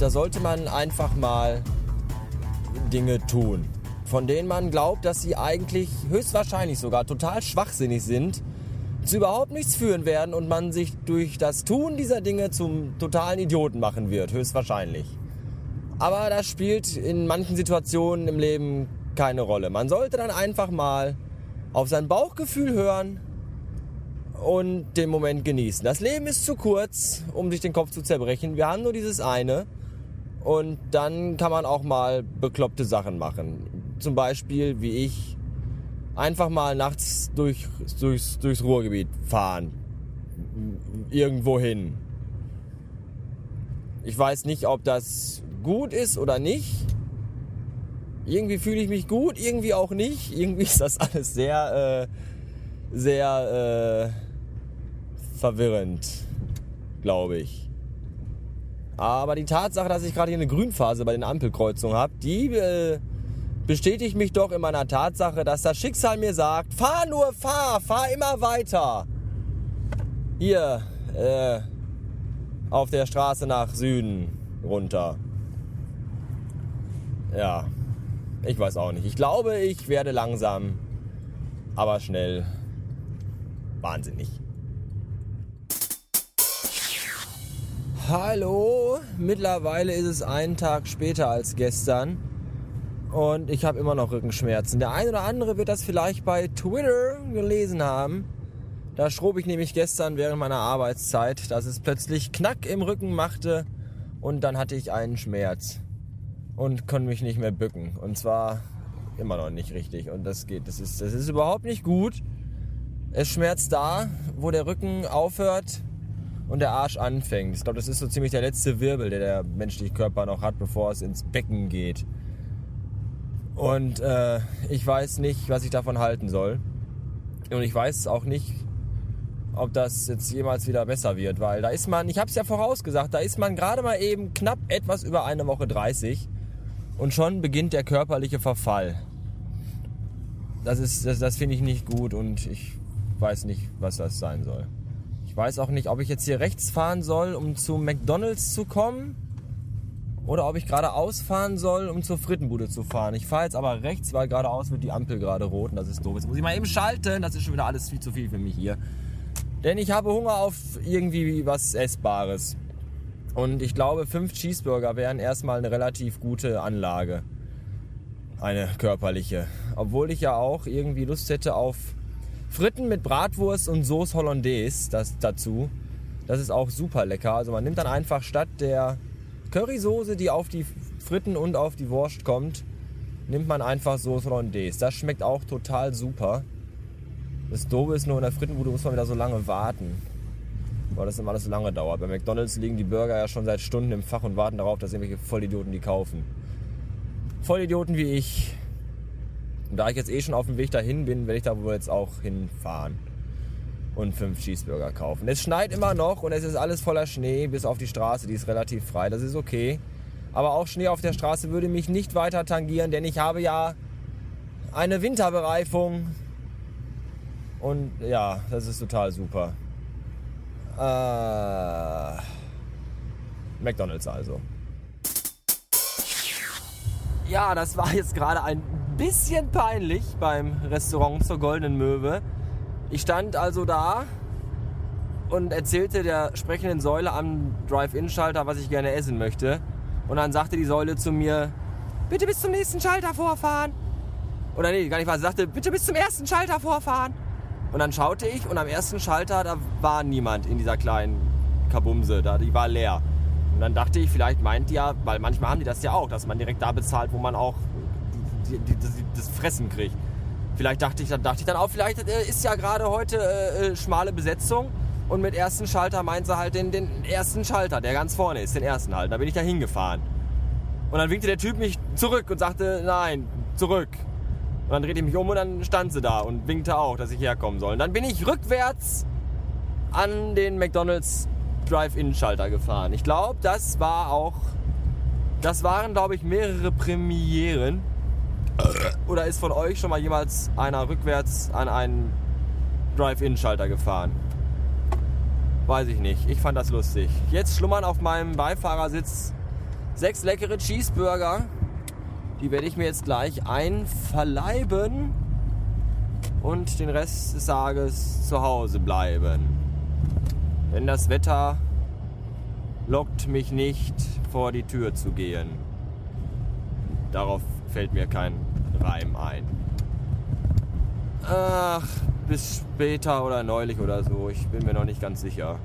da sollte man einfach mal Dinge tun, von denen man glaubt, dass sie eigentlich höchstwahrscheinlich sogar total schwachsinnig sind, zu überhaupt nichts führen werden und man sich durch das Tun dieser Dinge zum totalen Idioten machen wird, höchstwahrscheinlich. Aber das spielt in manchen Situationen im Leben keine Rolle. Man sollte dann einfach mal auf sein Bauchgefühl hören und den Moment genießen. Das Leben ist zu kurz, um sich den Kopf zu zerbrechen. Wir haben nur dieses eine. Und dann kann man auch mal bekloppte Sachen machen. Zum Beispiel, wie ich, einfach mal nachts durch, durchs, durchs Ruhrgebiet fahren. Irgendwo hin. Ich weiß nicht, ob das gut ist oder nicht. Irgendwie fühle ich mich gut, irgendwie auch nicht. Irgendwie ist das alles sehr, äh, sehr äh, verwirrend, glaube ich. Aber die Tatsache, dass ich gerade hier eine Grünphase bei den Ampelkreuzungen habe, die äh, bestätigt mich doch in meiner Tatsache, dass das Schicksal mir sagt, fahr nur, fahr, fahr immer weiter. Hier, äh, auf der Straße nach Süden runter. Ja, ich weiß auch nicht. Ich glaube, ich werde langsam, aber schnell wahnsinnig. Hallo, mittlerweile ist es einen Tag später als gestern und ich habe immer noch Rückenschmerzen. Der eine oder andere wird das vielleicht bei Twitter gelesen haben. Da schrob ich nämlich gestern während meiner Arbeitszeit, dass es plötzlich Knack im Rücken machte und dann hatte ich einen Schmerz und konnte mich nicht mehr bücken. Und zwar immer noch nicht richtig. Und das geht, das ist, das ist überhaupt nicht gut. Es schmerzt da, wo der Rücken aufhört und der Arsch anfängt. Ich glaube, das ist so ziemlich der letzte Wirbel, der der menschliche Körper noch hat, bevor es ins Becken geht. Und äh, ich weiß nicht, was ich davon halten soll. Und ich weiß auch nicht, ob das jetzt jemals wieder besser wird, weil da ist man, ich habe es ja vorausgesagt, da ist man gerade mal eben knapp etwas über eine Woche 30 und schon beginnt der körperliche Verfall. Das das, das finde ich nicht gut und ich weiß nicht, was das sein soll. Ich weiß auch nicht, ob ich jetzt hier rechts fahren soll, um zu McDonalds zu kommen. Oder ob ich geradeaus fahren soll, um zur Frittenbude zu fahren. Ich fahre jetzt aber rechts, weil geradeaus wird die Ampel gerade rot und das ist doof. Jetzt muss ich mal eben schalten. Das ist schon wieder alles viel zu viel für mich hier. Denn ich habe Hunger auf irgendwie was Essbares. Und ich glaube, fünf Cheeseburger wären erstmal eine relativ gute Anlage. Eine körperliche. Obwohl ich ja auch irgendwie Lust hätte auf Fritten mit Bratwurst und Sauce Hollandaise das, dazu. Das ist auch super lecker. Also man nimmt dann einfach statt der Currysoße, die auf die Fritten und auf die Wurst kommt, nimmt man einfach Sauce Hollandaise. Das schmeckt auch total super. Das Doofe ist nur, in der Frittenbude muss man wieder so lange warten. Weil das immer alles so lange dauert. Bei McDonalds liegen die Burger ja schon seit Stunden im Fach und warten darauf, dass irgendwelche Vollidioten die kaufen. Vollidioten wie ich da ich jetzt eh schon auf dem Weg dahin bin, werde ich da wohl jetzt auch hinfahren und fünf Cheeseburger kaufen. Es schneit immer noch und es ist alles voller Schnee, bis auf die Straße, die ist relativ frei, das ist okay. Aber auch Schnee auf der Straße würde mich nicht weiter tangieren, denn ich habe ja eine Winterbereifung. Und ja, das ist total super. Äh, McDonald's also. Ja, das war jetzt gerade ein bisschen peinlich beim Restaurant zur Goldenen Möwe. Ich stand also da und erzählte der sprechenden Säule am Drive-In-Schalter, was ich gerne essen möchte. Und dann sagte die Säule zu mir, bitte bis zum nächsten Schalter vorfahren. Oder nee, gar nicht was. Sie sagte, bitte bis zum ersten Schalter vorfahren. Und dann schaute ich und am ersten Schalter, da war niemand in dieser kleinen Kabumse, da, die war leer. Und dann dachte ich, vielleicht meint die ja, weil manchmal haben die das ja auch, dass man direkt da bezahlt, wo man auch die, die, die, das Fressen kriegt. Vielleicht dachte ich, dachte ich dann auch, vielleicht äh, ist ja gerade heute äh, äh, schmale Besetzung und mit ersten Schalter meint sie halt den, den ersten Schalter, der ganz vorne ist, den ersten halt. Da bin ich da hingefahren. Und dann winkte der Typ mich zurück und sagte, nein, zurück. Und dann drehte ich mich um und dann stand sie da und winkte auch, dass ich herkommen soll. Und dann bin ich rückwärts an den McDonalds Drive-In-Schalter gefahren. Ich glaube, das war auch, das waren, glaube ich, mehrere Premieren oder ist von euch schon mal jemals einer rückwärts an einen Drive-In-Schalter gefahren? Weiß ich nicht. Ich fand das lustig. Jetzt schlummern auf meinem Beifahrersitz Sechs leckere Cheeseburger. Die werde ich mir jetzt gleich einverleiben und den Rest des Tages zu Hause bleiben. Denn das Wetter lockt mich nicht vor die Tür zu gehen. Darauf fällt mir kein Reim ein. Ach, bis später oder neulich oder so. Ich bin mir noch nicht ganz sicher.